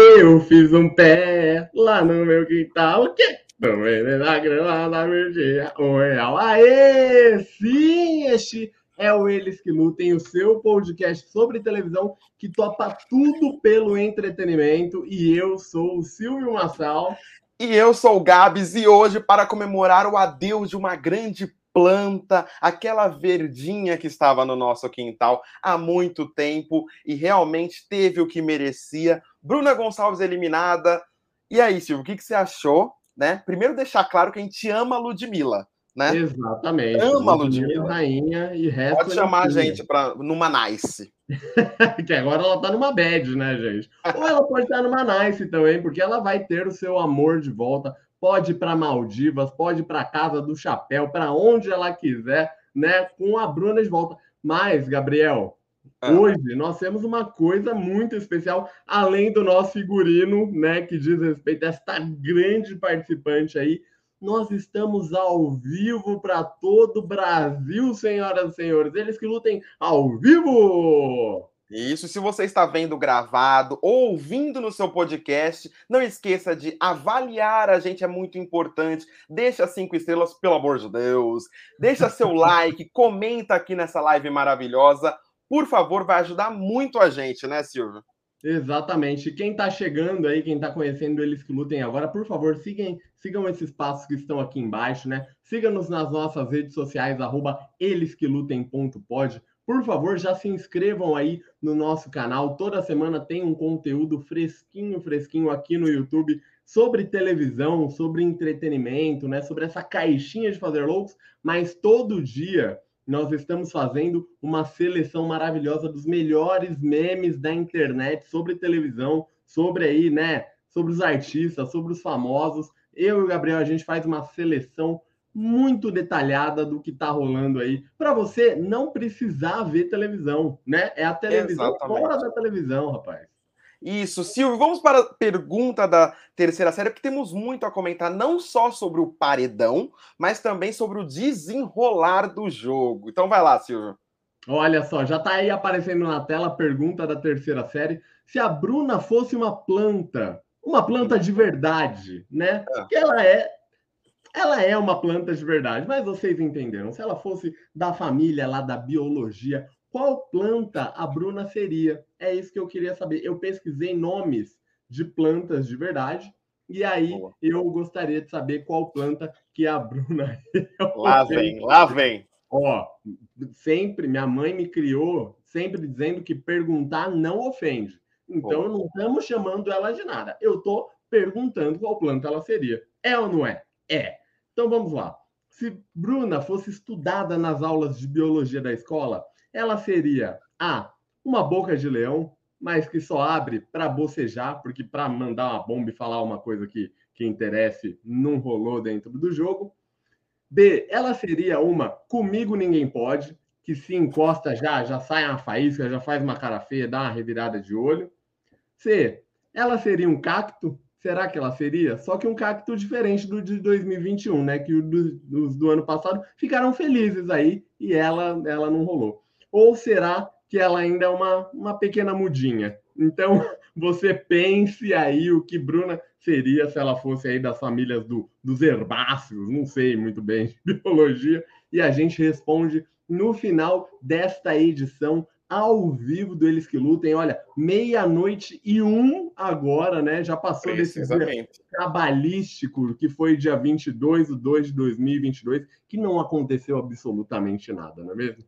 Eu fiz um pé lá no meu quintal. O quê? Tomei na grama da verdinha. Um real. Aê! Sim, este é o Eles que Lutem, o seu podcast sobre televisão que topa tudo pelo entretenimento. E eu sou o Silvio Massal. E eu sou o Gabs, e hoje, para comemorar o adeus de uma grande planta, aquela verdinha que estava no nosso quintal há muito tempo e realmente teve o que merecia. Bruna Gonçalves eliminada. E aí, Silvio, o que, que você achou? Né? Primeiro deixar claro que a gente ama a Ludmilla. Né? Exatamente. Ama a Ludmilla. Rainha e resto Pode chamar a gente para numa nice. que agora ela tá numa bad, né, gente? Ou ela pode estar numa nice também, porque ela vai ter o seu amor de volta pode ir para Maldivas, pode ir para casa do chapéu, para onde ela quiser, né? Com a Bruna de volta. Mas, Gabriel, ah. hoje nós temos uma coisa muito especial, além do nosso figurino, né? Que diz respeito a esta grande participante aí. Nós estamos ao vivo para todo o Brasil, senhoras e senhores. Eles que lutem ao vivo! Isso, se você está vendo gravado ou ouvindo no seu podcast, não esqueça de avaliar a gente, é muito importante. Deixa cinco estrelas, pelo amor de Deus. Deixa seu like, comenta aqui nessa live maravilhosa. Por favor, vai ajudar muito a gente, né, Silvio? Exatamente. Quem está chegando aí, quem está conhecendo eles que lutem agora, por favor, sigam, sigam esses passos que estão aqui embaixo, né? Siga-nos nas nossas redes sociais, arroba elesquelutem.pod. Por favor, já se inscrevam aí no nosso canal. Toda semana tem um conteúdo fresquinho, fresquinho aqui no YouTube sobre televisão, sobre entretenimento, né? Sobre essa caixinha de fazer loucos, mas todo dia nós estamos fazendo uma seleção maravilhosa dos melhores memes da internet sobre televisão, sobre aí, né? Sobre os artistas, sobre os famosos. Eu e o Gabriel, a gente faz uma seleção muito detalhada do que está rolando aí, para você não precisar ver televisão, né? É a televisão Exatamente. fora da televisão, rapaz. Isso, Silvio, vamos para a pergunta da terceira série, porque temos muito a comentar, não só sobre o paredão, mas também sobre o desenrolar do jogo. Então vai lá, Silvio. Olha só, já está aí aparecendo na tela a pergunta da terceira série. Se a Bruna fosse uma planta, uma planta de verdade, né? É. Que ela é ela é uma planta de verdade, mas vocês entenderam. Se ela fosse da família lá da biologia, qual planta a Bruna seria? É isso que eu queria saber. Eu pesquisei nomes de plantas de verdade e aí Boa. eu gostaria de saber qual planta que a Bruna. lá vem, lá vem. Ó, sempre minha mãe me criou sempre dizendo que perguntar não ofende. Então Boa. não estamos chamando ela de nada. Eu estou perguntando qual planta ela seria. É ou não é? É. Então vamos lá. Se Bruna fosse estudada nas aulas de biologia da escola, ela seria A, uma boca de leão, mas que só abre para bocejar, porque para mandar uma bomba e falar uma coisa que, que interesse não rolou dentro do jogo. B, ela seria uma comigo ninguém pode, que se encosta já, já sai uma faísca, já faz uma cara feia, dá uma revirada de olho. C, ela seria um cacto, será que ela seria? Só que um cacto diferente do de 2021, né? Que os do ano passado ficaram felizes aí e ela, ela não rolou. Ou será que ela ainda é uma, uma pequena mudinha? Então, você pense aí o que Bruna seria se ela fosse aí das famílias do, dos herbáceos, não sei muito bem de biologia, e a gente responde no final desta edição ao vivo do Eles que Lutem. Olha, meia-noite e um agora, né? Já passou desse dia cabalístico, que foi dia 22 de 2 de 2022, que não aconteceu absolutamente nada, não é mesmo?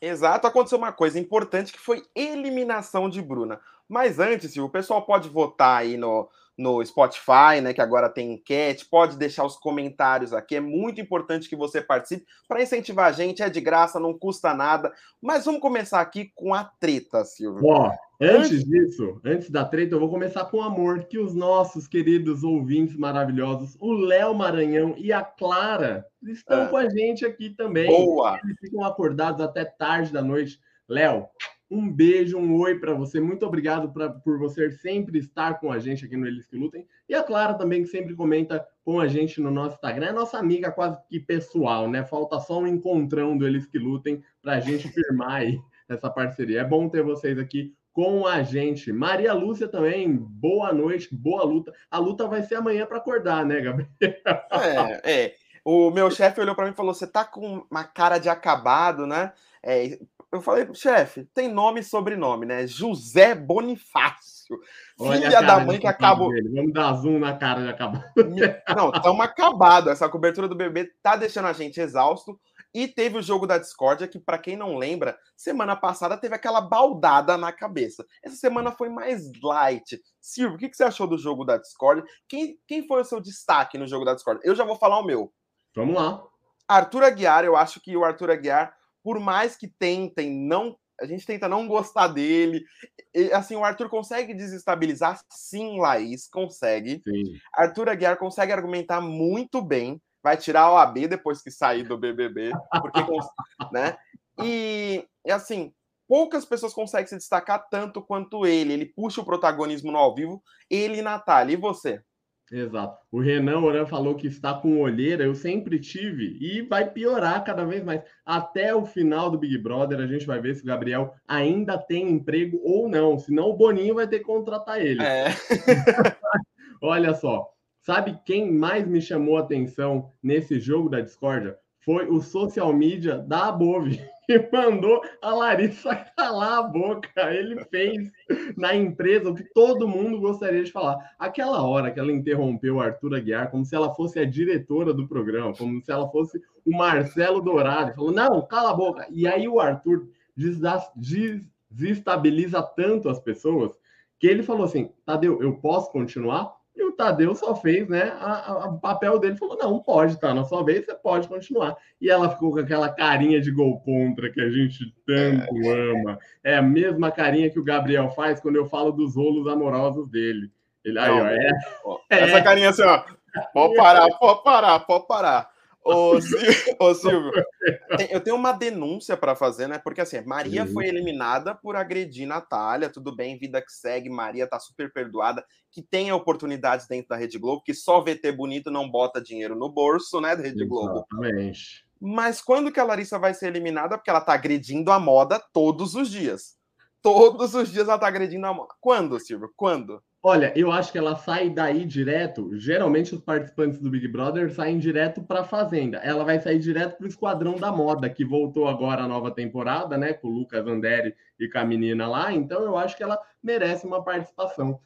Exato, aconteceu uma coisa importante que foi eliminação de Bruna. Mas antes, o pessoal pode votar aí no, no Spotify, né, que agora tem enquete, pode deixar os comentários aqui, é muito importante que você participe para incentivar a gente, é de graça, não custa nada. Mas vamos começar aqui com a treta, Silvio. Ó, antes, antes disso, antes da treta, eu vou começar com o amor que os nossos queridos ouvintes maravilhosos, o Léo Maranhão e a Clara, estão é. com a gente aqui também. Boa! Eles ficam acordados até tarde da noite. Léo, um beijo, um oi para você. Muito obrigado pra, por você sempre estar com a gente aqui no Eles que Lutem. E a Clara também, que sempre comenta com a gente no nosso Instagram. É nossa amiga quase que pessoal, né? Falta só um encontrão do Eles que Lutem para a gente firmar aí essa parceria. É bom ter vocês aqui com a gente. Maria Lúcia também, boa noite, boa luta. A luta vai ser amanhã para acordar, né, Gabriel? É, é. O meu chefe olhou para mim e falou: Você tá com uma cara de acabado, né? É, eu falei, chefe, tem nome e sobrenome, né? José Bonifácio. Olha Filha da mãe que acabou. Vamos dar zoom na cara de acabado. Não, estamos acabados. Essa cobertura do bebê tá deixando a gente exausto. E teve o jogo da discórdia, que, para quem não lembra, semana passada teve aquela baldada na cabeça. Essa semana foi mais light. Silvio, o que, você achou do jogo da discórdia? Quem, quem foi o seu destaque no jogo da discórdia? Eu já vou falar o meu. Vamos lá. Arthur Aguiar, eu acho que o Arthur Aguiar, por mais que tentem não. A gente tenta não gostar dele. E, assim, o Arthur consegue desestabilizar? Sim, Laís, consegue. Sim. Arthur Aguiar consegue argumentar muito bem vai tirar a OAB depois que sair do BBB, porque, né? E, assim, poucas pessoas conseguem se destacar tanto quanto ele. Ele puxa o protagonismo no ao vivo, ele e Natália. E você? Exato. O Renan Oran falou que está com olheira, eu sempre tive, e vai piorar cada vez mais. Até o final do Big Brother, a gente vai ver se o Gabriel ainda tem emprego ou não. Senão o Boninho vai ter que contratar ele. É. Olha só, Sabe quem mais me chamou a atenção nesse jogo da discórdia? Foi o social media da Above, que mandou a Larissa calar a boca. Ele fez na empresa o que todo mundo gostaria de falar. Aquela hora que ela interrompeu o Arthur Aguiar, como se ela fosse a diretora do programa, como se ela fosse o Marcelo Dourado, falou: não, cala a boca. E aí o Arthur desestabiliza tanto as pessoas que ele falou assim: Tadeu, eu posso continuar? E o Tadeu só fez, né? O papel dele falou: não, pode, tá na sua vez, você pode continuar. E ela ficou com aquela carinha de gol contra que a gente tanto é. ama. É a mesma carinha que o Gabriel faz quando eu falo dos rolos amorosos dele. Ele, aí, não, ó, é, Essa é. carinha assim, ó. Pode parar, pode parar, pode parar. Ô, Silvio, ô, Silvio eu tenho uma denúncia para fazer, né? Porque assim, Maria foi eliminada por agredir Natália, tudo bem, vida que segue, Maria tá super perdoada, que tem oportunidades dentro da Rede Globo, que só VT bonito não bota dinheiro no bolso, né, da Rede Globo. Exatamente. Mas quando que a Larissa vai ser eliminada? Porque ela tá agredindo a moda todos os dias. Todos os dias ela tá agredindo a moda. Quando, Silvio? Quando? Olha, eu acho que ela sai daí direto. Geralmente os participantes do Big Brother saem direto para a Fazenda. Ela vai sair direto para o Esquadrão da Moda, que voltou agora a nova temporada, né? Com o Lucas Anderi e com a menina lá. Então eu acho que ela merece uma participação.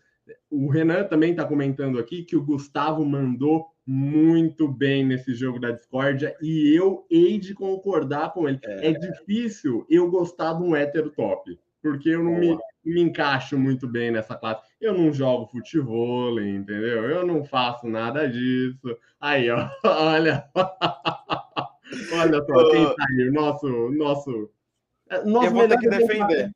O Renan também está comentando aqui que o Gustavo mandou muito bem nesse jogo da discórdia e eu hei de concordar com ele. É, é difícil eu gostar de um hétero top porque eu não me, me encaixo muito bem nessa classe. Eu não jogo futebol, entendeu? Eu não faço nada disso. Aí, ó, olha. olha só, quem tá aí, nosso. nosso, é, nosso eu vou ter que defender.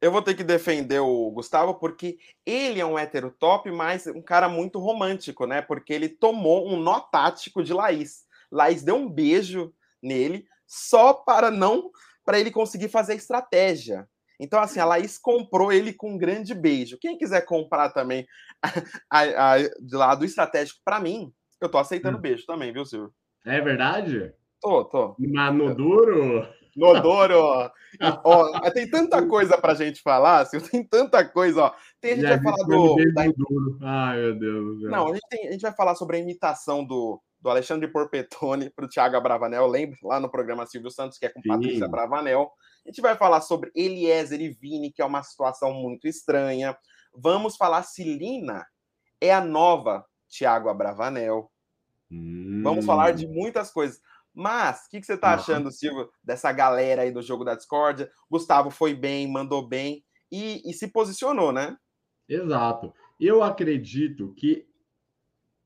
Eu vou ter que defender o Gustavo porque ele é um hétero top, mas um cara muito romântico, né? Porque ele tomou um nó tático de Laís. Laís deu um beijo nele só para não para ele conseguir fazer estratégia. Então, assim, a Laís comprou ele com um grande beijo. Quem quiser comprar também a, a, de lado estratégico para mim, eu tô aceitando hum. beijo também, viu, Silvio? É verdade? Tô, tô. Mas no duro? No duro. ó, tem tanta coisa pra gente falar, Silvio, tem tanta coisa, ó. Tem, a gente Já vai falar do. Da... Duro. Ai, meu Deus. Não, a gente, tem, a gente vai falar sobre a imitação do, do Alexandre Porpetone para o Thiago Bravanel, lembra? Lá no programa Silvio Santos, que é com Sim. Patrícia Bravanel. A gente vai falar sobre Eliezer e Vini, que é uma situação muito estranha. Vamos falar se Lina é a nova Thiago Abravanel. Hum. Vamos falar de hum. muitas coisas. Mas, o que, que, você está achando, Silvio, dessa galera aí do jogo da discórdia? Gustavo foi bem, mandou bem e, e se posicionou, né? Exato. Eu acredito que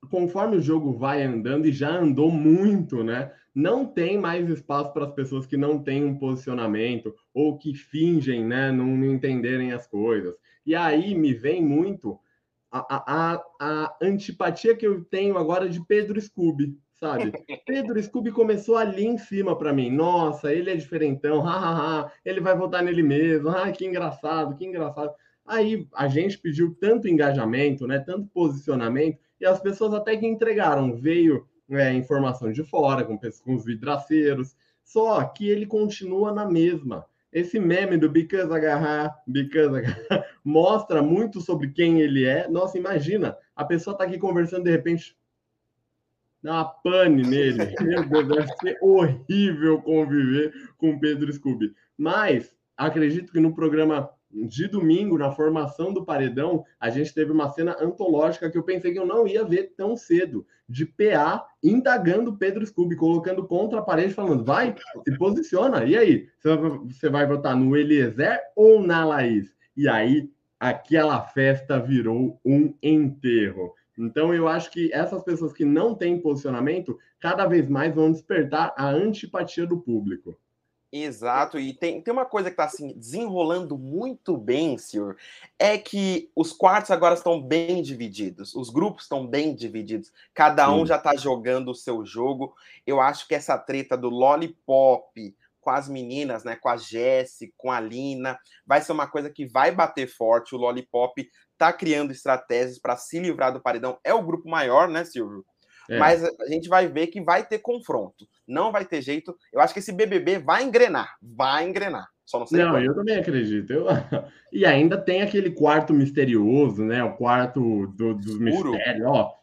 conforme o jogo vai andando e já andou muito, né? Não tem mais espaço para as pessoas que não têm um posicionamento ou que fingem, né, não, não entenderem as coisas. E aí me vem muito a, a, a antipatia que eu tenho agora de Pedro Scooby, sabe? Pedro Scooby começou ali em cima para mim. Nossa, ele é diferentão, hahaha, ele vai votar nele mesmo, ah, que engraçado, que engraçado. Aí a gente pediu tanto engajamento, né, tanto posicionamento, e as pessoas até que entregaram. Veio é, informação de fora, com, com os vidraceiros, só que ele continua na mesma. esse meme do Because agarrar, Because agarrar, mostra muito sobre quem ele é. Nossa, imagina, a pessoa tá aqui conversando de repente dá uma pane nele. Meu Deus, deve ser horrível conviver com Pedro Scooby. Mas acredito que no programa de domingo, na formação do paredão, a gente teve uma cena antológica que eu pensei que eu não ia ver tão cedo, de PA indagando Pedro Scooby, colocando contra a parede, falando: vai, se posiciona, e aí? Você vai votar no Eliezer ou na Laís? E aí, aquela festa virou um enterro. Então, eu acho que essas pessoas que não têm posicionamento, cada vez mais vão despertar a antipatia do público. Exato, e tem, tem uma coisa que está assim, desenrolando muito bem, senhor, é que os quartos agora estão bem divididos, os grupos estão bem divididos, cada um já está jogando o seu jogo. Eu acho que essa treta do Lollipop com as meninas, né, com a Jessie, com a Lina, vai ser uma coisa que vai bater forte. O Lollipop está criando estratégias para se livrar do paredão. É o grupo maior, né, Silvio? É. Mas a gente vai ver que vai ter confronto. Não vai ter jeito. Eu acho que esse BBB vai engrenar. Vai engrenar. Só não sei. Não, eu também acredito. Eu... E ainda tem aquele quarto misterioso, né? O quarto do, dos mistérios. Ó,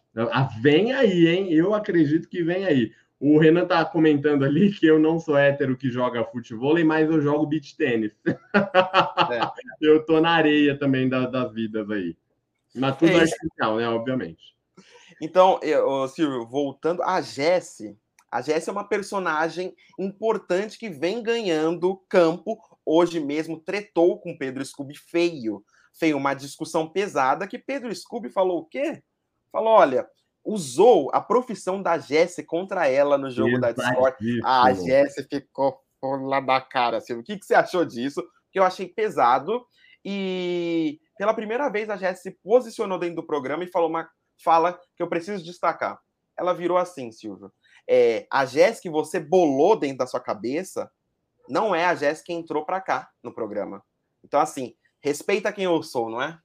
vem aí, hein? Eu acredito que vem aí. O Renan tá comentando ali que eu não sou hétero que joga futebol, mas eu jogo beach tênis. É. eu tô na areia também das, das vidas aí. Mas tudo é artificial, né? Obviamente. Então, eu, Silvio, voltando, a Jessie, a Jessie é uma personagem importante que vem ganhando campo. Hoje mesmo tretou com Pedro Scooby feio. Feio, uma discussão pesada que Pedro Scooby falou o quê? Falou, olha, usou a profissão da Jessie contra ela no jogo da Discord. A Jessie ficou lá da cara, Silvio. O que, que você achou disso? Que eu achei pesado. E pela primeira vez a Jessie se posicionou dentro do programa e falou uma fala que eu preciso destacar. Ela virou assim, Silvio. É, a Jéssica que você bolou dentro da sua cabeça não é a Jéssica que entrou para cá no programa. Então, assim, respeita quem eu sou, não é?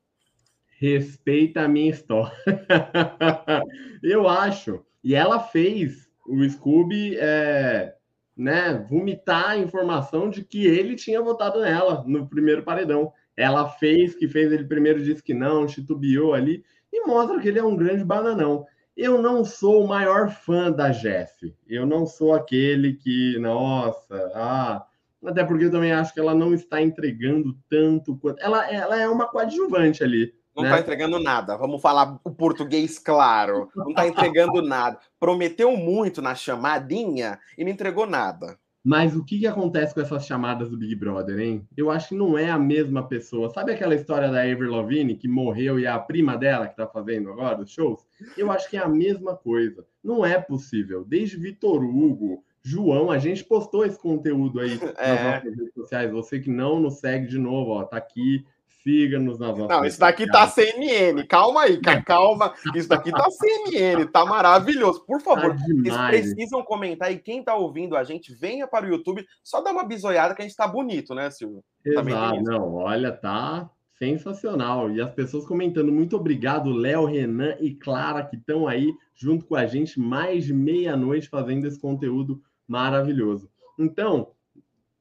Respeita a minha história. eu acho. E ela fez o Scooby é, né, vomitar a informação de que ele tinha votado nela no primeiro paredão. Ela fez, que fez ele primeiro disse que não, titubeou ali e mostra que ele é um grande bananão. Eu não sou o maior fã da Jeff. Eu não sou aquele que, nossa, ah, até porque eu também acho que ela não está entregando tanto quanto. Ela, ela é uma coadjuvante ali. Não está né? entregando nada. Vamos falar o português claro. Não está entregando nada. Prometeu muito na chamadinha e não entregou nada. Mas o que, que acontece com essas chamadas do Big Brother, hein? Eu acho que não é a mesma pessoa. Sabe aquela história da Avril Lavigne que morreu e é a prima dela que tá fazendo agora os shows? Eu acho que é a mesma coisa. Não é possível. Desde Vitor Hugo, João, a gente postou esse conteúdo aí é. nas nossas redes sociais. Você que não nos segue de novo, ó, tá aqui Siga-nos nas nossas. Não, isso daqui tá CNN. Calma aí, calma. Isso daqui tá CNN, tá maravilhoso. Por favor, tá vocês precisam comentar e quem tá ouvindo a gente, venha para o YouTube, só dá uma bisoiada que a gente tá bonito, né, Silvio? Tá Exato, não, olha, tá sensacional. E as pessoas comentando, muito obrigado, Léo, Renan e Clara, que estão aí junto com a gente mais de meia-noite fazendo esse conteúdo maravilhoso. Então,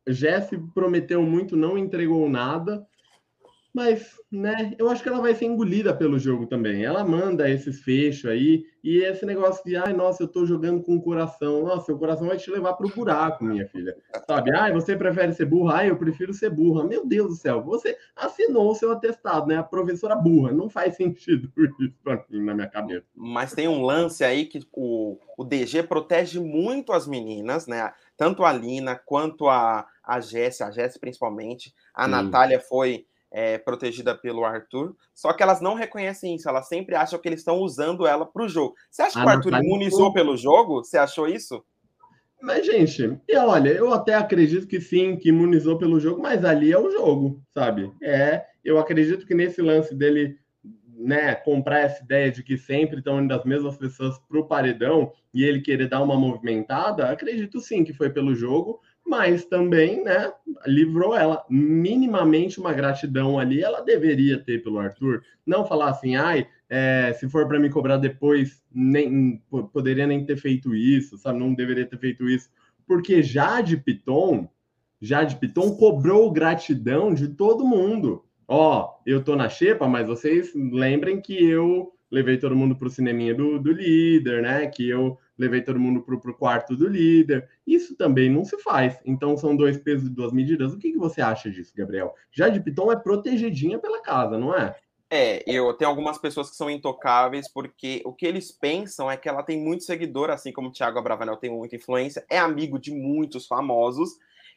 Jesse prometeu muito, não entregou nada. Mas, né, eu acho que ela vai ser engolida pelo jogo também. Ela manda esses fechos aí, e esse negócio de, ai, nossa, eu tô jogando com o coração. Nossa, seu coração vai te levar pro buraco, minha filha. Sabe? Ai, você prefere ser burra? Ai, eu prefiro ser burra. Meu Deus do céu, você assinou o seu atestado, né? A professora burra. Não faz sentido isso pra mim, na minha cabeça. Mas tem um lance aí que o, o DG protege muito as meninas, né? Tanto a Lina quanto a, a Jéssica, a Jéssica principalmente. A Sim. Natália foi é, protegida pelo Arthur, só que elas não reconhecem isso, elas sempre acham que eles estão usando ela para o jogo. Você acha que o Arthur imunizou pelo jogo? Você achou isso? Mas, gente, e olha, eu até acredito que sim, que imunizou pelo jogo, mas ali é o jogo, sabe? É, eu acredito que nesse lance dele, né, comprar essa ideia de que sempre estão indo as mesmas pessoas pro paredão e ele querer dar uma movimentada, acredito sim que foi pelo jogo, mas também, né, livrou ela minimamente uma gratidão ali, ela deveria ter pelo Arthur, não falar assim, ai, é, se for para me cobrar depois, nem poderia nem ter feito isso, sabe, não deveria ter feito isso, porque já de Piton, Jade Piton cobrou gratidão de todo mundo. Ó, eu tô na xepa, mas vocês lembrem que eu levei todo mundo pro cineminha do, do líder, né? Que eu levei todo mundo pro, pro quarto do líder. Isso também não se faz. Então são dois pesos e duas medidas. O que, que você acha disso, Gabriel? Jade Piton é protegidinha pela casa, não é? É, eu tenho algumas pessoas que são intocáveis porque o que eles pensam é que ela tem muito seguidor, assim como o Thiago Abravanel tem muita influência, é amigo de muitos famosos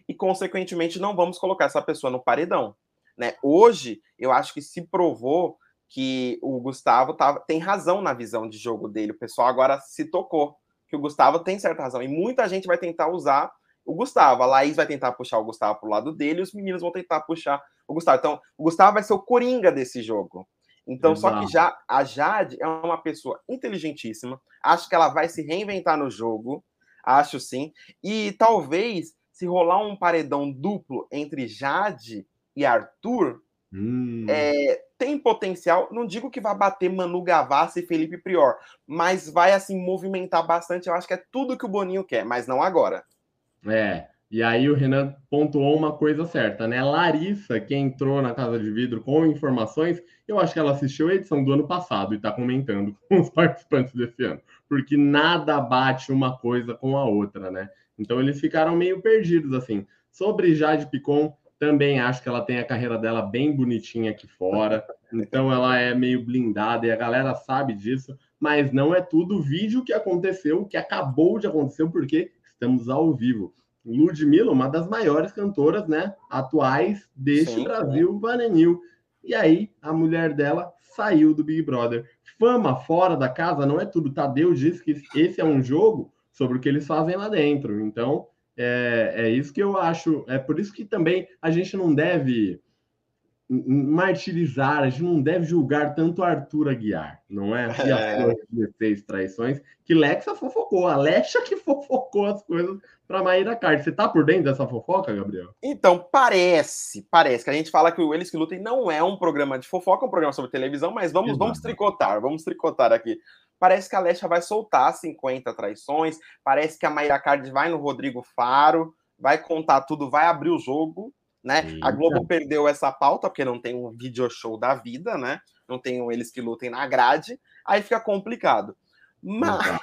e, consequentemente, não vamos colocar essa pessoa no paredão. Né? Hoje, eu acho que se provou que o Gustavo tava, tem razão na visão de jogo dele. O pessoal agora se tocou que o Gustavo tem certa razão. E muita gente vai tentar usar o Gustavo. A Laís vai tentar puxar o Gustavo pro lado dele e os meninos vão tentar puxar o Gustavo. Então, o Gustavo vai ser o coringa desse jogo. Então, Exato. só que já a Jade é uma pessoa inteligentíssima. Acho que ela vai se reinventar no jogo. Acho sim. E talvez, se rolar um paredão duplo entre Jade e Arthur, hum. é, tem potencial. Não digo que vai bater Manu Gavassi e Felipe Prior, mas vai assim movimentar bastante. Eu acho que é tudo que o Boninho quer, mas não agora. É. E aí o Renan pontuou uma coisa certa, né? Larissa, que entrou na Casa de Vidro com informações, eu acho que ela assistiu a edição do ano passado e está comentando com os participantes desse ano, porque nada bate uma coisa com a outra, né? Então eles ficaram meio perdidos, assim. Sobre Jade Picon, também acho que ela tem a carreira dela bem bonitinha aqui fora, então ela é meio blindada e a galera sabe disso, mas não é tudo vídeo que aconteceu, que acabou de acontecer, porque estamos ao vivo. Ludmilla, uma das maiores cantoras, né, atuais deste sim, Brasil varonil. E aí, a mulher dela saiu do Big Brother. Fama fora da casa não é tudo. Tadeu disse que esse é um jogo sobre o que eles fazem lá dentro. Então, é, é isso que eu acho. É por isso que também a gente não deve martirizar, a gente não deve julgar tanto Arthur Aguiar, não é? E as 16 traições, que Lexa fofocou, a Lexa que fofocou as coisas para Maíra Card. Você tá por dentro dessa fofoca, Gabriel? Então, parece, parece que a gente fala que o Eles que Lutem não é um programa de fofoca, é um programa sobre televisão, mas vamos, vamos tricotar, vamos tricotar aqui. Parece que a Lexa vai soltar 50 traições, parece que a Maíra Card vai no Rodrigo Faro, vai contar tudo, vai abrir o jogo, né? A Globo perdeu essa pauta porque não tem um video show da vida, né? Não tem um eles que lutem na grade, aí fica complicado. Mas,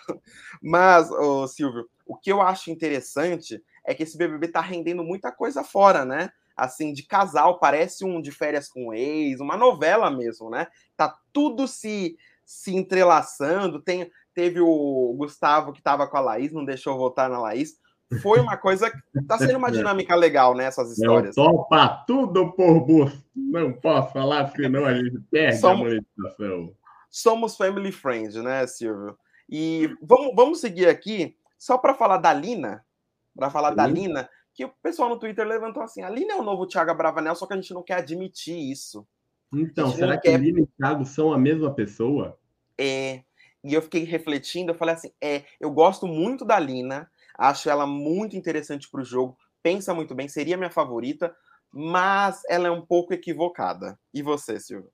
mas oh, Silvio, o que eu acho interessante é que esse BBB tá rendendo muita coisa fora, né? Assim, de casal, parece um de férias com ex, uma novela mesmo, né? Tá tudo se, se entrelaçando. Tem, teve o Gustavo que tava com a Laís, não deixou votar na Laís foi uma coisa que está sendo uma dinâmica legal, né? Essas histórias. Eu topa tudo por busto. Não posso falar, senão a gente perde somos, a monetização. Somos family friends, né, Silvio? E vamos, vamos seguir aqui, só para falar da Lina, para falar Sim. da Lina, que o pessoal no Twitter levantou assim: a Lina é o novo Thiago Bravanel, só que a gente não quer admitir isso. Então, será que quer... Lina e Thiago são a mesma pessoa? É. E eu fiquei refletindo, eu falei assim: é, eu gosto muito da Lina, Acho ela muito interessante para o jogo, pensa muito bem, seria minha favorita, mas ela é um pouco equivocada. E você, Silvio?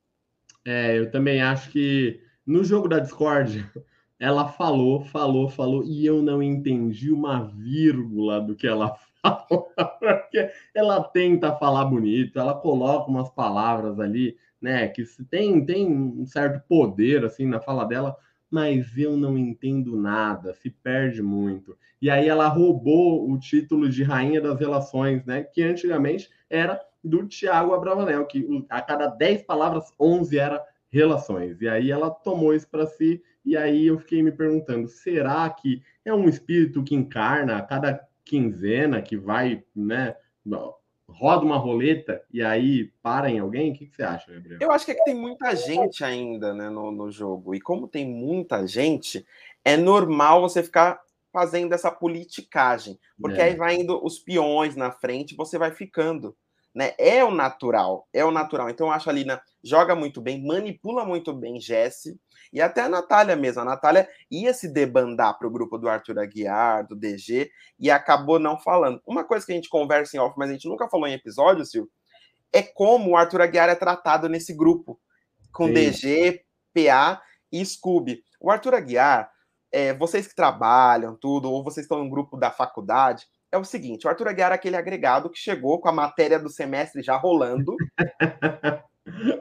É, eu também acho que no jogo da Discord, ela falou, falou, falou, e eu não entendi uma vírgula do que ela falou, porque ela tenta falar bonito, ela coloca umas palavras ali, né, que tem, tem um certo poder, assim, na fala dela, mas eu não entendo nada, se perde muito. E aí ela roubou o título de rainha das relações, né? Que antigamente era do Tiago Abravanel, que a cada 10 palavras, 11 era relações. E aí ela tomou isso para si, e aí eu fiquei me perguntando: será que é um espírito que encarna a cada quinzena que vai, né? Roda uma roleta e aí para em alguém? O que, que você acha, Gabriel? Eu acho que, é que tem muita gente ainda né, no, no jogo. E como tem muita gente, é normal você ficar fazendo essa politicagem. Porque é. aí vai indo os peões na frente você vai ficando. Né? É o natural, é o natural. Então eu acho a Lina joga muito bem, manipula muito bem Jesse. E até a Natália mesmo. A Natália ia se debandar para o grupo do Arthur Aguiar, do DG, e acabou não falando. Uma coisa que a gente conversa em off, mas a gente nunca falou em episódio, Sil, é como o Arthur Aguiar é tratado nesse grupo, com Sim. DG, PA e Scooby. O Arthur Aguiar, é, vocês que trabalham, tudo, ou vocês estão em um grupo da faculdade, é o seguinte: o Arthur Aguiar é aquele agregado que chegou com a matéria do semestre já rolando.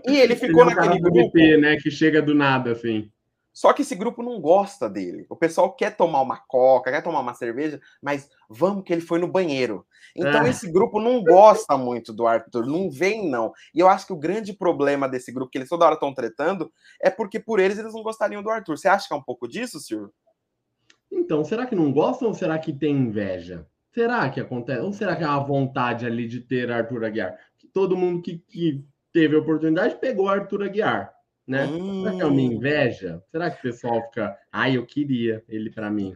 e ele ficou ele é naquele grupo. VP, né, que chega do nada, assim. Só que esse grupo não gosta dele. O pessoal quer tomar uma coca, quer tomar uma cerveja, mas vamos que ele foi no banheiro. Então é. esse grupo não gosta muito do Arthur, não vem não. E eu acho que o grande problema desse grupo, que eles toda hora estão tretando, é porque por eles eles não gostariam do Arthur. Você acha que é um pouco disso, Silvio? Então, será que não gostam ou será que tem inveja? Será que acontece? Ou será que é a vontade ali de ter Arthur Aguiar? Que todo mundo que, que teve a oportunidade pegou Arthur Aguiar né? Hum. Será que é uma hum. inveja? Será que o pessoal fica, ai, eu queria ele para mim?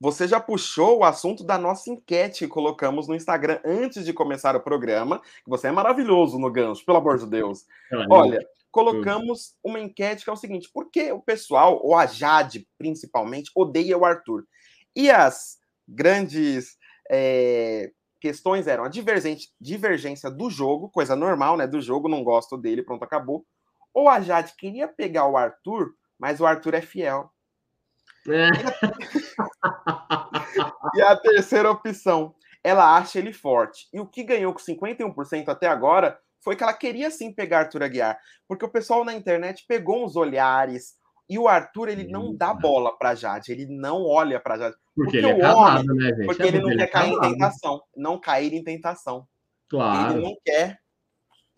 Você já puxou o assunto da nossa enquete que colocamos no Instagram antes de começar o programa. Você é maravilhoso no gancho, pelo amor de Deus. Olha, colocamos uma enquete que é o seguinte: por que o pessoal, ou a Jade principalmente, odeia o Arthur? E as grandes é, questões eram a divergência do jogo, coisa normal, né? Do jogo, não gosto dele, pronto, acabou ou a Jade queria pegar o Arthur, mas o Arthur é fiel. É. e a terceira opção, ela acha ele forte. E o que ganhou com 51% até agora foi que ela queria sim pegar Arthur Aguiar, porque o pessoal na internet pegou uns olhares e o Arthur ele não dá bola para Jade, ele não olha para Jade. Porque, porque ele é casado, homem, né, gente? Porque é ele não quer é cair em tentação, não cair em tentação. Claro. Ele não quer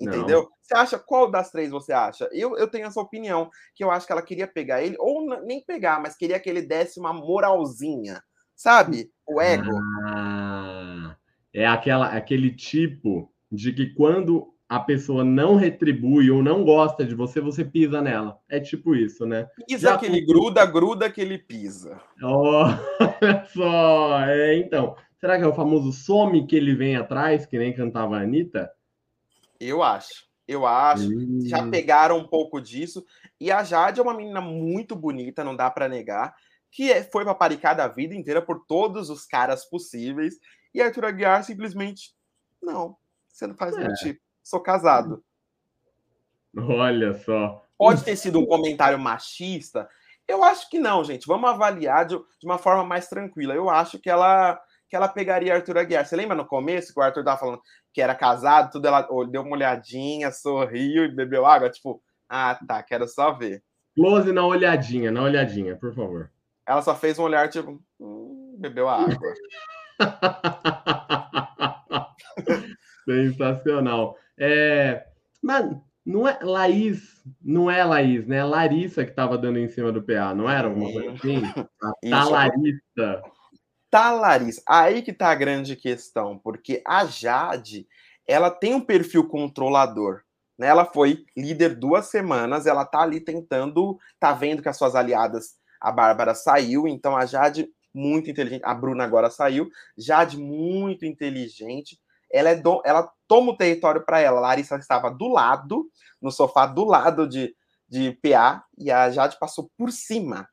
Entendeu? Não. Você acha qual das três você acha? Eu, eu tenho essa opinião, que eu acho que ela queria pegar ele, ou nem pegar, mas queria que ele desse uma moralzinha, sabe? O ego. Ah, é aquela, aquele tipo de que quando a pessoa não retribui ou não gosta de você, você pisa nela. É tipo isso, né? Pisa Já que ele gruda, gruda que ele pisa. Olha só, é, então. Será que é o famoso some que ele vem atrás, que nem cantava a Anitta? Eu acho. Eu acho. Hum. Já pegaram um pouco disso. E a Jade é uma menina muito bonita, não dá para negar. Que é, foi paparicada a vida inteira por todos os caras possíveis. E Arthur Aguiar simplesmente. Não, você não faz é. meu tipo. Sou casado. Olha só. Pode ter sido um comentário machista. Eu acho que não, gente. Vamos avaliar de, de uma forma mais tranquila. Eu acho que ela que ela pegaria Arthur Aguiar. Você lembra no começo que o Arthur tava falando que era casado, tudo ela deu uma olhadinha, sorriu e bebeu água? Tipo, ah, tá, quero só ver. Close na olhadinha, na olhadinha, por favor. Ela só fez um olhar, tipo, hum, bebeu água. Sensacional. É, mas não é Laís, não é Laís, né? Larissa que tava dando em cima do PA, não era alguma coisa assim? A Larissa tá, Larissa? Aí que tá a grande questão, porque a Jade, ela tem um perfil controlador. Né? Ela foi líder duas semanas, ela tá ali tentando, tá vendo que as suas aliadas, a Bárbara saiu, então a Jade muito inteligente, a Bruna agora saiu, Jade muito inteligente, ela é do, ela toma o território para ela. Larissa estava do lado, no sofá do lado de, de PA, e a Jade passou por cima,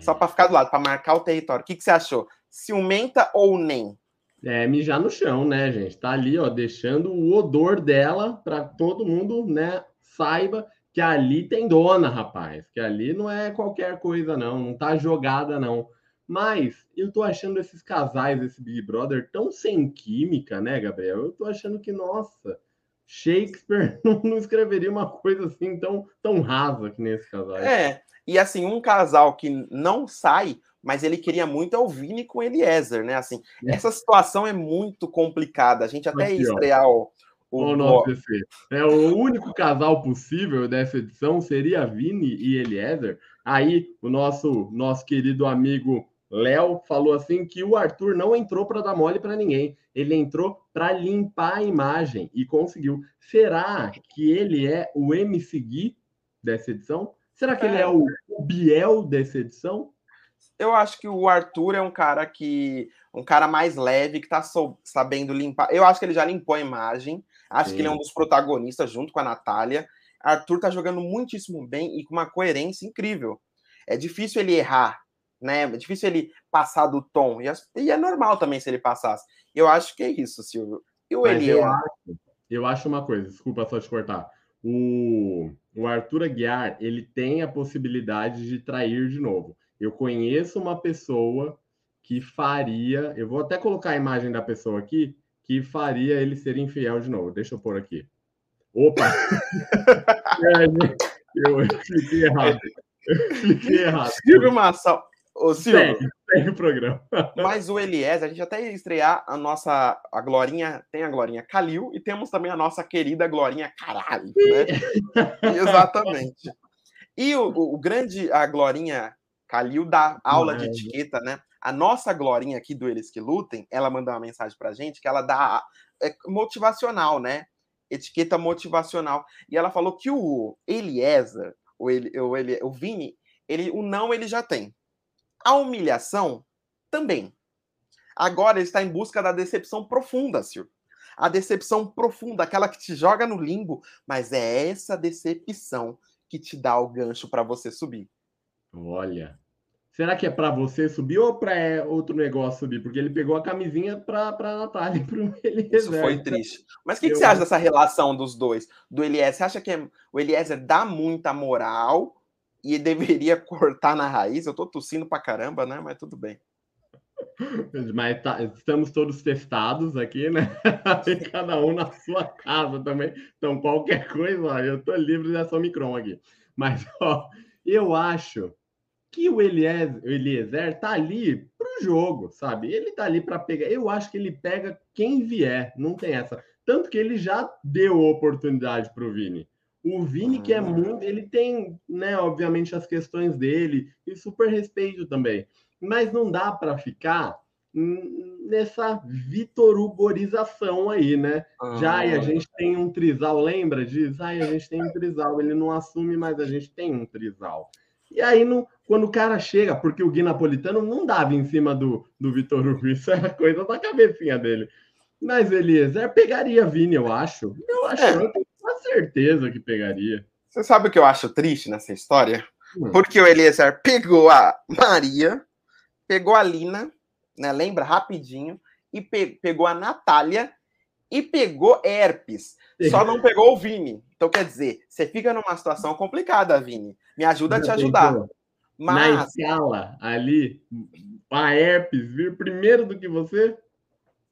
só é. para ficar do lado, para marcar o território. O que, que você achou? ciumenta ou nem? É, mijar no chão, né, gente? Tá ali, ó, deixando o odor dela para todo mundo, né, saiba que ali tem dona, rapaz. Que ali não é qualquer coisa, não. Não tá jogada, não. Mas eu tô achando esses casais, esse Big Brother, tão sem química, né, Gabriel? Eu tô achando que, nossa, Shakespeare não escreveria uma coisa assim tão, tão rasa que nesse casal. É, e assim, um casal que não sai mas ele queria muito é o Vini com Eliezer, né? Assim, é. essa situação é muito complicada. A gente até Aqui, ia estrear o, o, o nosso É o único casal possível dessa edição seria Vini e Eliezer. Aí o nosso nosso querido amigo Léo falou assim que o Arthur não entrou para dar mole para ninguém. Ele entrou para limpar a imagem e conseguiu. Será que ele é o MC Gui dessa edição? Será que ele é o, o Biel dessa edição? eu acho que o Arthur é um cara que. um cara mais leve, que tá so, sabendo limpar. Eu acho que ele já limpou a imagem. Acho Sim. que ele é um dos protagonistas junto com a Natália. Arthur tá jogando muitíssimo bem e com uma coerência incrível. É difícil ele errar, né? É difícil ele passar do tom. E, e é normal também se ele passasse. Eu acho que é isso, Silvio. E o Mas eu acho, eu acho uma coisa, desculpa só te cortar. O, o Arthur Aguiar, ele tem a possibilidade de trair de novo. Eu conheço uma pessoa que faria. Eu vou até colocar a imagem da pessoa aqui que faria ele ser infiel de novo. Deixa eu pôr aqui. Opa! eu cliquei errado. Eu cliquei errado. Silvio Massal. Ô, Silvio. Segue, segue o programa. Mas o Eliezer, a gente até ia estrear a nossa. A Glorinha. Tem a Glorinha Calil e temos também a nossa querida Glorinha Caralho. Né? Exatamente. E o, o, o, grande. A Glorinha Calil dá aula de etiqueta, né? A nossa Glorinha aqui do Eles Que Lutem, ela mandou uma mensagem pra gente que ela dá é, motivacional, né? Etiqueta motivacional. E ela falou que o Eliezer, o, Eli, o, Eli, o Vini, ele, o não ele já tem. A humilhação também. Agora ele está em busca da decepção profunda, Silvio. A decepção profunda, aquela que te joga no limbo, mas é essa decepção que te dá o gancho para você subir. Olha, Será que é para você subir ou para é, outro negócio subir? Porque ele pegou a camisinha para a Natália para ele Isso foi triste. Mas o que, que, você acha dessa relação dos dois? Do Eliezer? Você acha que é, o Eliezer dá muita moral e deveria cortar na raiz? Eu estou tossindo para caramba, né? Mas tudo bem. Mas tá, estamos todos testados aqui, né? Cada um na sua casa também. Então, qualquer coisa, eu estou livre dessa Omicron aqui. Mas, ó, eu acho que o Eliezer, o Eliezer tá ali pro jogo, sabe? Ele tá ali para pegar. Eu acho que ele pega quem vier, não tem essa. Tanto que ele já deu oportunidade pro Vini. O Vini, que é ah. muito. Ele tem, né, obviamente, as questões dele, e super respeito também. Mas não dá para ficar nessa vitorugorização aí, né? Ah. Já a gente tem um trisal, lembra disso? Ai, a gente tem um trisal, ele não assume, mas a gente tem um trisal. E aí, no, quando o cara chega, porque o Gui Napolitano não dava em cima do, do Vitor Hugo, isso era coisa da cabecinha dele. Mas Eliezer pegaria Vini, eu acho. Eu acho, é. Uma certeza que pegaria. Você sabe o que eu acho triste nessa história? Hum. Porque o Eliezer pegou a Maria, pegou a Lina, né? Lembra rapidinho, e pe pegou a Natália e pegou herpes. Só não pegou o Vini. Então, quer dizer, você fica numa situação complicada, Vini. Me ajuda a te ajudar. Mas... Na escala ali, a herpes vir primeiro do que você?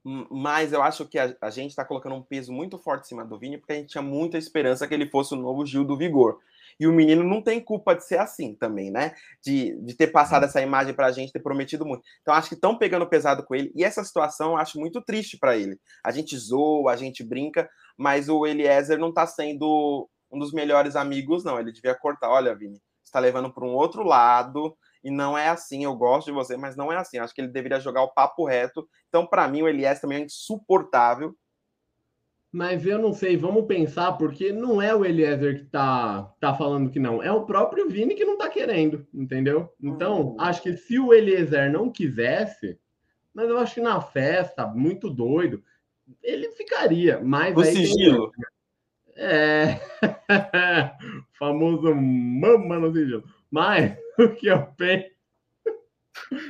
Mas eu acho que a, a gente está colocando um peso muito forte em cima do Vini, porque a gente tinha muita esperança que ele fosse o novo Gil do Vigor. E o menino não tem culpa de ser assim também, né? De, de ter passado essa imagem para a gente, ter prometido muito. Então, acho que estão pegando pesado com ele. E essa situação eu acho muito triste para ele. A gente zoa, a gente brinca, mas o Eliezer não está sendo um dos melhores amigos, não. Ele devia cortar. Olha, Vini, está levando para um outro lado e não é assim. Eu gosto de você, mas não é assim. Acho que ele deveria jogar o papo reto. Então, para mim, o Elias também é insuportável. Mas eu não sei, vamos pensar, porque não é o Eliezer que tá, tá falando que não, é o próprio Vini que não tá querendo, entendeu? Então, hum. acho que se o Eliezer não quisesse, mas eu acho que na festa, muito doido, ele ficaria. Mas o sigilo. Tem... É. famoso mama no sigilo. Mas o que eu penso.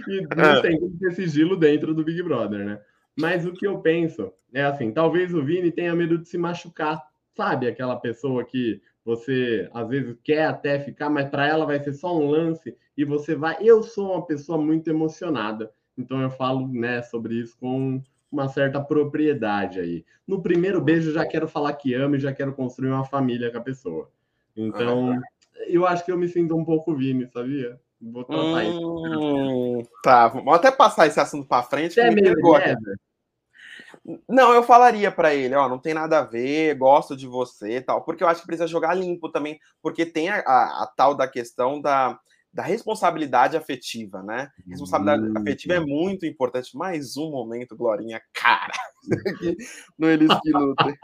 e não é. tem que ter sigilo dentro do Big Brother, né? Mas o que eu penso é assim: talvez o Vini tenha medo de se machucar. Sabe aquela pessoa que você às vezes quer até ficar, mas para ela vai ser só um lance e você vai. Eu sou uma pessoa muito emocionada, então eu falo né, sobre isso com uma certa propriedade aí. No primeiro beijo, já quero falar que amo e já quero construir uma família com a pessoa. Então, eu acho que eu me sinto um pouco Vini, sabia? Vou tratar hum, isso. Tá, vamos até passar esse assunto para frente. É meio não, eu falaria para ele, ó, não tem nada a ver, gosto de você tal, porque eu acho que precisa jogar limpo também, porque tem a, a, a tal da questão da, da responsabilidade afetiva, né? Responsabilidade hum. afetiva é muito importante. Mais um momento, Glorinha, cara, no Eles que lutem.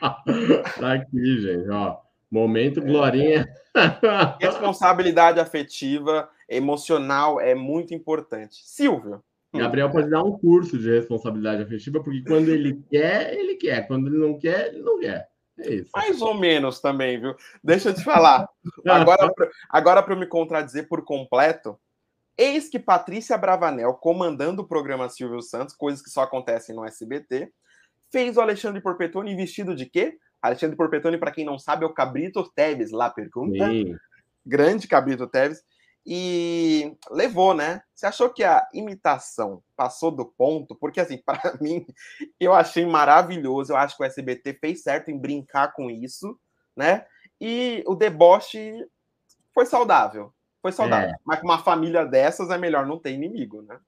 Tá aqui, gente, ó. Momento, Glorinha. responsabilidade afetiva, emocional é muito importante. Silvio. Gabriel pode dar um curso de responsabilidade afetiva, porque quando ele quer, ele quer. Quando ele não quer, ele não quer. É isso. Mais ou menos também, viu? Deixa eu te falar. Agora, agora para eu me contradizer por completo, eis que Patrícia Bravanel, comandando o programa Silvio Santos, coisas que só acontecem no SBT, fez o Alexandre Porpetone vestido de quê? Alexandre Porpetone, para quem não sabe, é o Cabrito Teves, lá pergunta. Sim. Grande Cabrito Teves. e levou, né? Você achou que a imitação passou do ponto? Porque, assim, para mim, eu achei maravilhoso. Eu acho que o SBT fez certo em brincar com isso, né? E o deboche foi saudável. Foi saudável. É. Mas com uma família dessas é melhor não ter inimigo, né?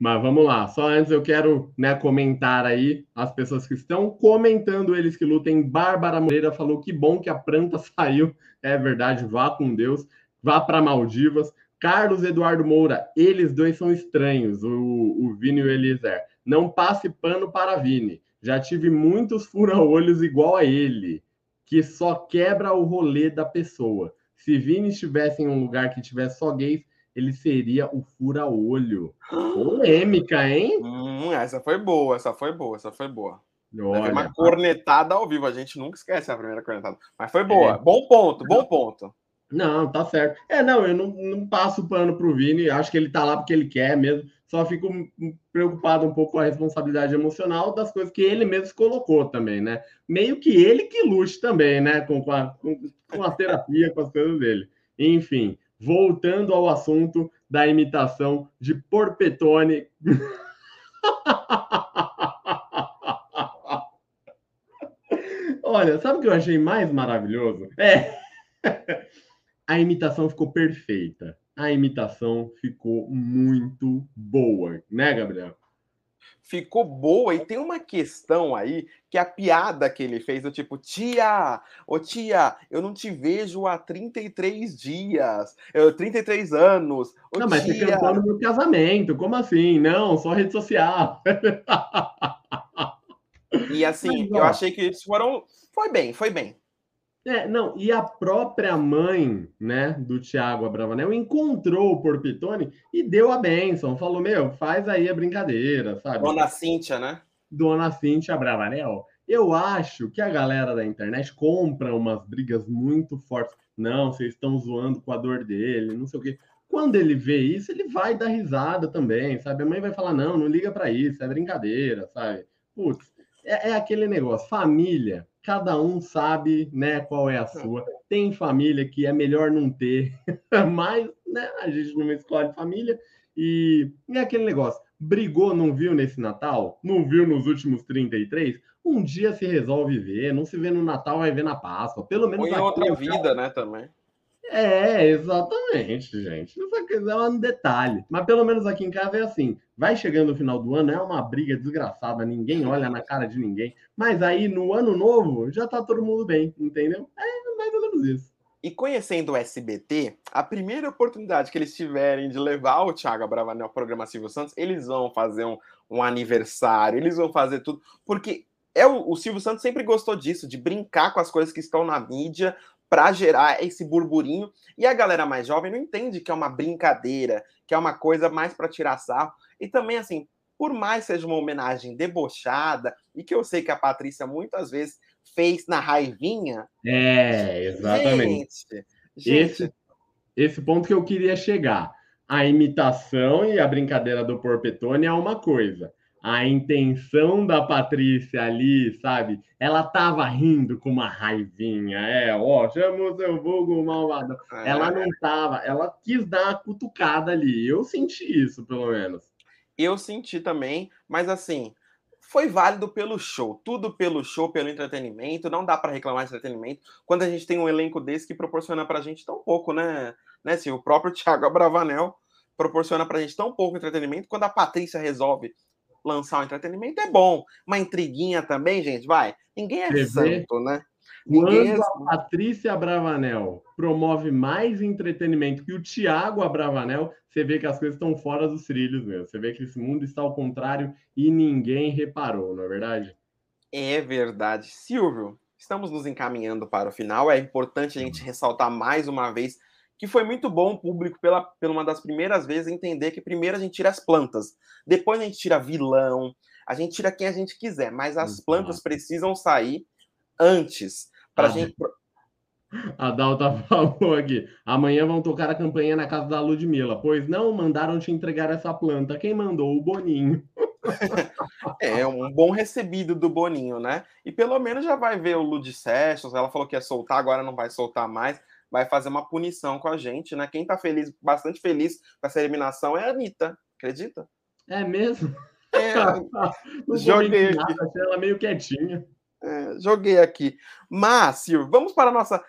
Mas vamos lá. Só antes eu quero né, comentar aí as pessoas que estão comentando eles que lutem. Bárbara Moreira falou que bom que a planta saiu. É verdade, vá com Deus vá para Maldivas. Carlos Eduardo Moura, eles dois são estranhos, o, o Vini e o Eliezer. Não passe pano para Vini. Já tive muitos fura-olhos igual a ele, que só quebra o rolê da pessoa. Se Vini estivesse em um lugar que tivesse só gays, ele seria o fura-olho. Polêmica, hein? Hum, essa foi boa, essa foi boa, essa foi boa. Olha, uma cornetada ao vivo, a gente nunca esquece a primeira cornetada. Mas foi boa. É. Bom ponto, bom ponto. Não, tá certo. É, não, eu não, não passo pano pro Vini, acho que ele tá lá porque ele quer mesmo. Só fico preocupado um pouco com a responsabilidade emocional das coisas que ele mesmo colocou também, né? Meio que ele que lute também, né? Com, com, a, com a terapia, com as coisas dele. Enfim, voltando ao assunto da imitação de Porpetone. Olha, sabe o que eu achei mais maravilhoso? É a imitação ficou perfeita. A imitação ficou muito boa, né, Gabriel? Ficou boa e tem uma questão aí que a piada que ele fez, do tipo, tia, ô tia, eu não te vejo há 33 dias, 33 anos. Ô, não, mas tia... você cantou no meu casamento, como assim? Não, só rede social. E assim, mas, eu achei que eles foram. Foi bem, foi bem. É, não, e a própria mãe, né, do Tiago Abravanel encontrou o Porpitone e deu a benção, falou, meu, faz aí a brincadeira, sabe? Dona Cíntia, né? Dona Cíntia Abravanel. Eu acho que a galera da internet compra umas brigas muito fortes. Não, vocês estão zoando com a dor dele, não sei o quê. Quando ele vê isso, ele vai dar risada também, sabe? A mãe vai falar, não, não liga para isso, é brincadeira, sabe? Putz, é, é aquele negócio, família cada um sabe né, qual é a sua. Tem família que é melhor não ter, mas né, a gente não escolhe família. E, é aquele negócio: brigou, não viu nesse Natal? Não viu nos últimos 33? Um dia se resolve ver, não se vê no Natal, vai ver na Páscoa. Pelo menos. Ou em outra vida, né, também. É, exatamente, gente. Isso é um detalhe. Mas pelo menos aqui em casa é assim. Vai chegando o final do ano, é uma briga desgraçada, ninguém olha na cara de ninguém. Mas aí no ano novo já tá todo mundo bem, entendeu? É mais ou menos isso. E conhecendo o SBT, a primeira oportunidade que eles tiverem de levar o Thiago Abravanel ao programa Silvio Santos, eles vão fazer um, um aniversário, eles vão fazer tudo, porque é o, o Silvio Santos sempre gostou disso, de brincar com as coisas que estão na mídia, para gerar esse burburinho. E a galera mais jovem não entende que é uma brincadeira, que é uma coisa mais para tirar sarro. E também, assim, por mais seja uma homenagem debochada, e que eu sei que a Patrícia muitas vezes fez na raivinha. É, exatamente. Gente, gente. Esse, esse ponto que eu queria chegar. A imitação e a brincadeira do Porpetone é uma coisa a intenção da Patrícia ali, sabe? Ela tava rindo com uma raivinha, é, ó, chama o seu vulgo malvado. É. Ela não tava, ela quis dar uma cutucada ali. Eu senti isso, pelo menos. Eu senti também, mas assim, foi válido pelo show, tudo pelo show, pelo entretenimento, não dá para reclamar de entretenimento quando a gente tem um elenco desse que proporciona pra gente tão pouco, né? né se o próprio Thiago Abravanel proporciona pra gente tão pouco entretenimento, quando a Patrícia resolve lançar um entretenimento é bom. Uma intriguinha também, gente, vai. Ninguém é TV, santo, né? Ninguém Quando é... a Patrícia Abravanel promove mais entretenimento que o Tiago Abravanel, você vê que as coisas estão fora dos trilhos mesmo. Você vê que esse mundo está ao contrário e ninguém reparou, não é verdade? É verdade. Silvio, estamos nos encaminhando para o final. É importante a gente ressaltar mais uma vez que foi muito bom o público, pela, pela uma das primeiras vezes, entender que primeiro a gente tira as plantas, depois a gente tira vilão, a gente tira quem a gente quiser, mas as plantas precisam sair antes para a ah, gente. A Dalta falou aqui: amanhã vão tocar a campanha na casa da Ludmilla, pois não mandaram te entregar essa planta. Quem mandou? O Boninho. é um bom recebido do Boninho, né? E pelo menos já vai ver o Lud Sessions. Ela falou que ia soltar, agora não vai soltar mais. Vai fazer uma punição com a gente, né? Quem tá feliz, bastante feliz com essa eliminação é a Anitta, acredita? É mesmo? É, joguei aqui. Nada, ela meio quietinha. É, joguei aqui. Mas, Silvio, vamos para a nossa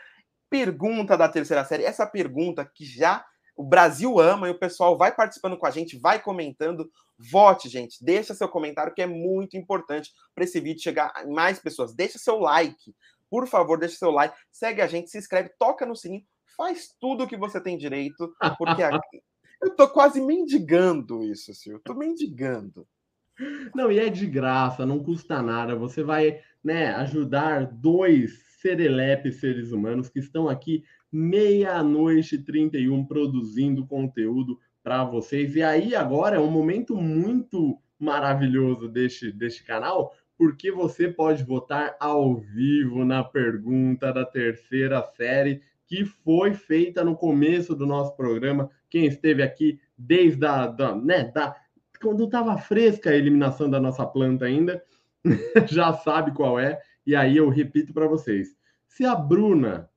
pergunta da terceira série. Essa pergunta que já o Brasil ama e o pessoal vai participando com a gente, vai comentando. Vote, gente. Deixa seu comentário, que é muito importante para esse vídeo chegar a mais pessoas. Deixa seu like. Por favor, deixa seu like. Segue a gente, se inscreve, toca no sininho. Faz tudo o que você tem direito, porque aqui... eu tô quase mendigando isso, Silvio. Tô mendigando. Não, e é de graça, não custa nada. Você vai né, ajudar dois serelepes seres humanos que estão aqui meia-noite e 31 produzindo conteúdo para vocês. E aí agora é um momento muito maravilhoso deste, deste canal, porque você pode votar ao vivo na pergunta da terceira série que foi feita no começo do nosso programa. Quem esteve aqui desde a, da, né, da, quando estava fresca a eliminação da nossa planta ainda, já sabe qual é. E aí eu repito para vocês: se a Bruna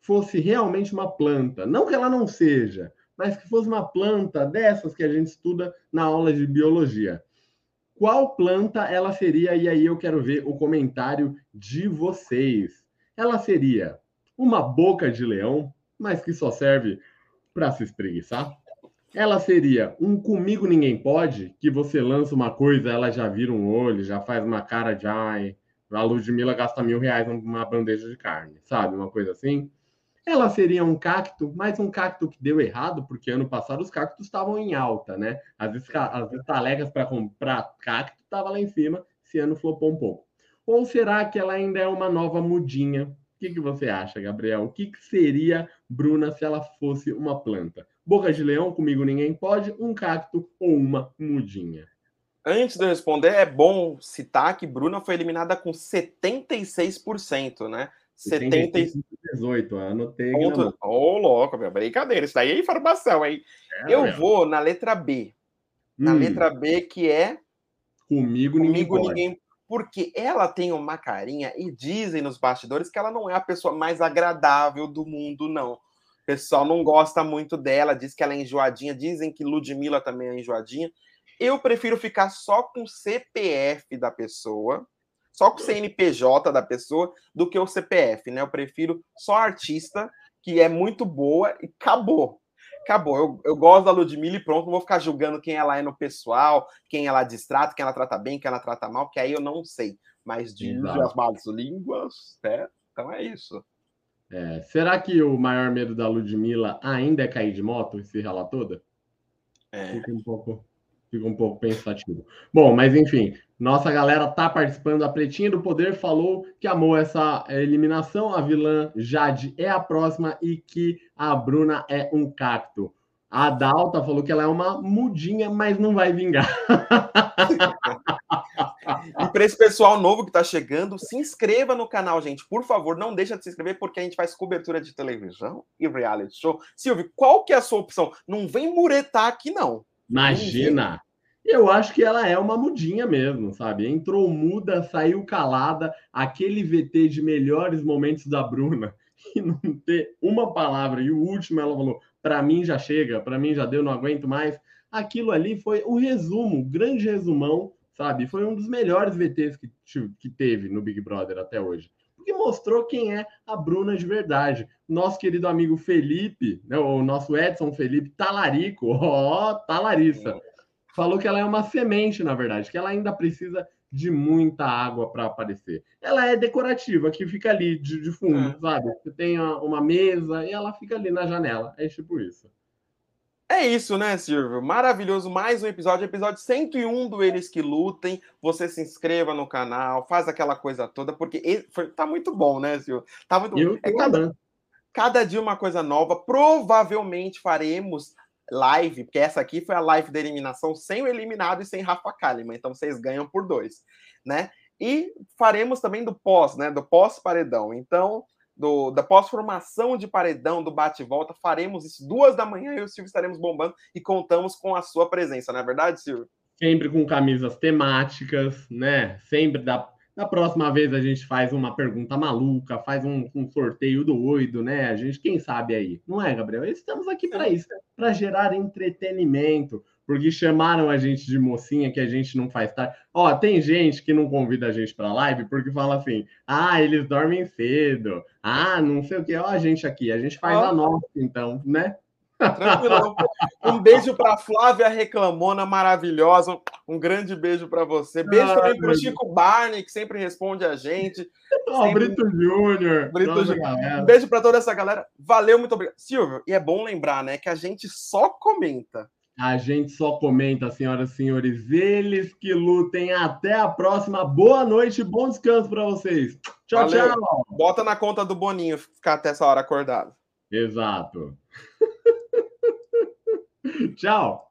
fosse realmente uma planta, não que ela não seja, mas que fosse uma planta dessas que a gente estuda na aula de biologia. Qual planta ela seria? E aí eu quero ver o comentário de vocês. Ela seria uma boca de leão, mas que só serve para se espreguiçar? Ela seria um comigo ninguém pode, que você lança uma coisa, ela já vira um olho, já faz uma cara de ai, a Ludmilla gasta mil reais numa bandeja de carne, sabe? Uma coisa assim. Ela seria um cacto, mas um cacto que deu errado, porque ano passado os cactos estavam em alta, né? As, as estalecas para comprar cacto estavam lá em cima, esse ano flopou um pouco. Ou será que ela ainda é uma nova mudinha? O que, que você acha, Gabriel? O que, que seria Bruna se ela fosse uma planta? Boca de leão, comigo ninguém pode, um cacto ou uma mudinha? Antes de eu responder, é bom citar que Bruna foi eliminada com 76%, né? 70 18, anotei. Ô, oh, louco, meu, brincadeira. Isso daí é informação, hein? É, eu meu. vou na letra B. Na hum. letra B, que é. Comigo, Comigo ninguém, ninguém. Porque ela tem uma carinha, e dizem nos bastidores que ela não é a pessoa mais agradável do mundo, não. O pessoal não gosta muito dela, diz que ela é enjoadinha, dizem que Ludmilla também é enjoadinha. Eu prefiro ficar só com o CPF da pessoa só com o CNPJ da pessoa do que o CPF, né? Eu prefiro só artista, que é muito boa e acabou. Acabou. Eu, eu gosto da Ludmilla e pronto, não vou ficar julgando quem ela é no pessoal, quem ela distrata, quem ela trata bem, quem ela trata mal, que aí eu não sei. Mas de as más línguas, né? Então é isso. É, será que o maior medo da Ludmilla ainda é cair de moto, se rala toda? É. Fica um pouco fica um pouco pensativo. Bom, mas enfim, nossa galera tá participando. A Pretinha do Poder falou que amou essa eliminação. A vilã Jade é a próxima e que a Bruna é um cacto. A Dalta falou que ela é uma mudinha, mas não vai vingar. e para esse pessoal novo que está chegando, se inscreva no canal, gente. Por favor, não deixa de se inscrever, porque a gente faz cobertura de televisão e reality show. Silvio, qual que é a sua opção? Não vem muretar aqui, não. Imagina! Eu acho que ela é uma mudinha mesmo, sabe? Entrou muda, saiu calada, aquele VT de melhores momentos da Bruna e não ter uma palavra. E o último ela falou: para mim já chega, para mim já deu, não aguento mais. Aquilo ali foi o resumo, o grande resumão, sabe? Foi um dos melhores VTs que, que teve no Big Brother até hoje. Porque mostrou quem é a Bruna de verdade. Nosso querido amigo Felipe, né, o nosso Edson Felipe Talarico, ó, oh, falou que ela é uma semente, na verdade, que ela ainda precisa de muita água para aparecer. Ela é decorativa, que fica ali de, de fundo, é. sabe? Você tem uma mesa e ela fica ali na janela. É tipo isso. É isso, né, Silvio? Maravilhoso. Mais um episódio, episódio 101 do Eles que Lutem. Você se inscreva no canal, faz aquela coisa toda, porque foi, tá muito bom, né, Silvio? Tá muito bom. É cada, cada dia uma coisa nova. Provavelmente faremos live, porque essa aqui foi a live da eliminação sem o eliminado e sem Rafa Kalimann, então vocês ganham por dois, né? E faremos também do pós, né? Do pós-paredão. Então, do, da pós-formação de paredão, do bate-volta, faremos isso duas da manhã. E o Silvio estaremos bombando e contamos com a sua presença, não é verdade, Silvio? Sempre com camisas temáticas, né? Sempre da na próxima vez a gente faz uma pergunta maluca, faz um, um, sorteio doido, né? A gente, quem sabe aí, não é, Gabriel? Estamos aqui para isso, para gerar entretenimento, porque chamaram a gente de mocinha que a gente não faz tarde. Ó, tem gente que não convida a gente para live porque fala assim: ah, eles dormem cedo, ah, não sei o que, ó, a gente aqui, a gente faz a nossa, então, né? Tranquilão. Um beijo para Flávia Reclamona, maravilhosa. Um grande beijo para você. Beijo ah, também para o Chico Barney, que sempre responde a gente. Oh, sempre... Brito Júnior. Brito Júnior. Um beijo para toda essa galera. Valeu, muito obrigado. Silvio, e é bom lembrar, né, que a gente só comenta. A gente só comenta, senhoras e senhores. Eles que lutem. Até a próxima. Boa noite, bom descanso para vocês. Tchau, Valeu. tchau. Bota na conta do Boninho ficar até essa hora acordado. Exato. Tchau!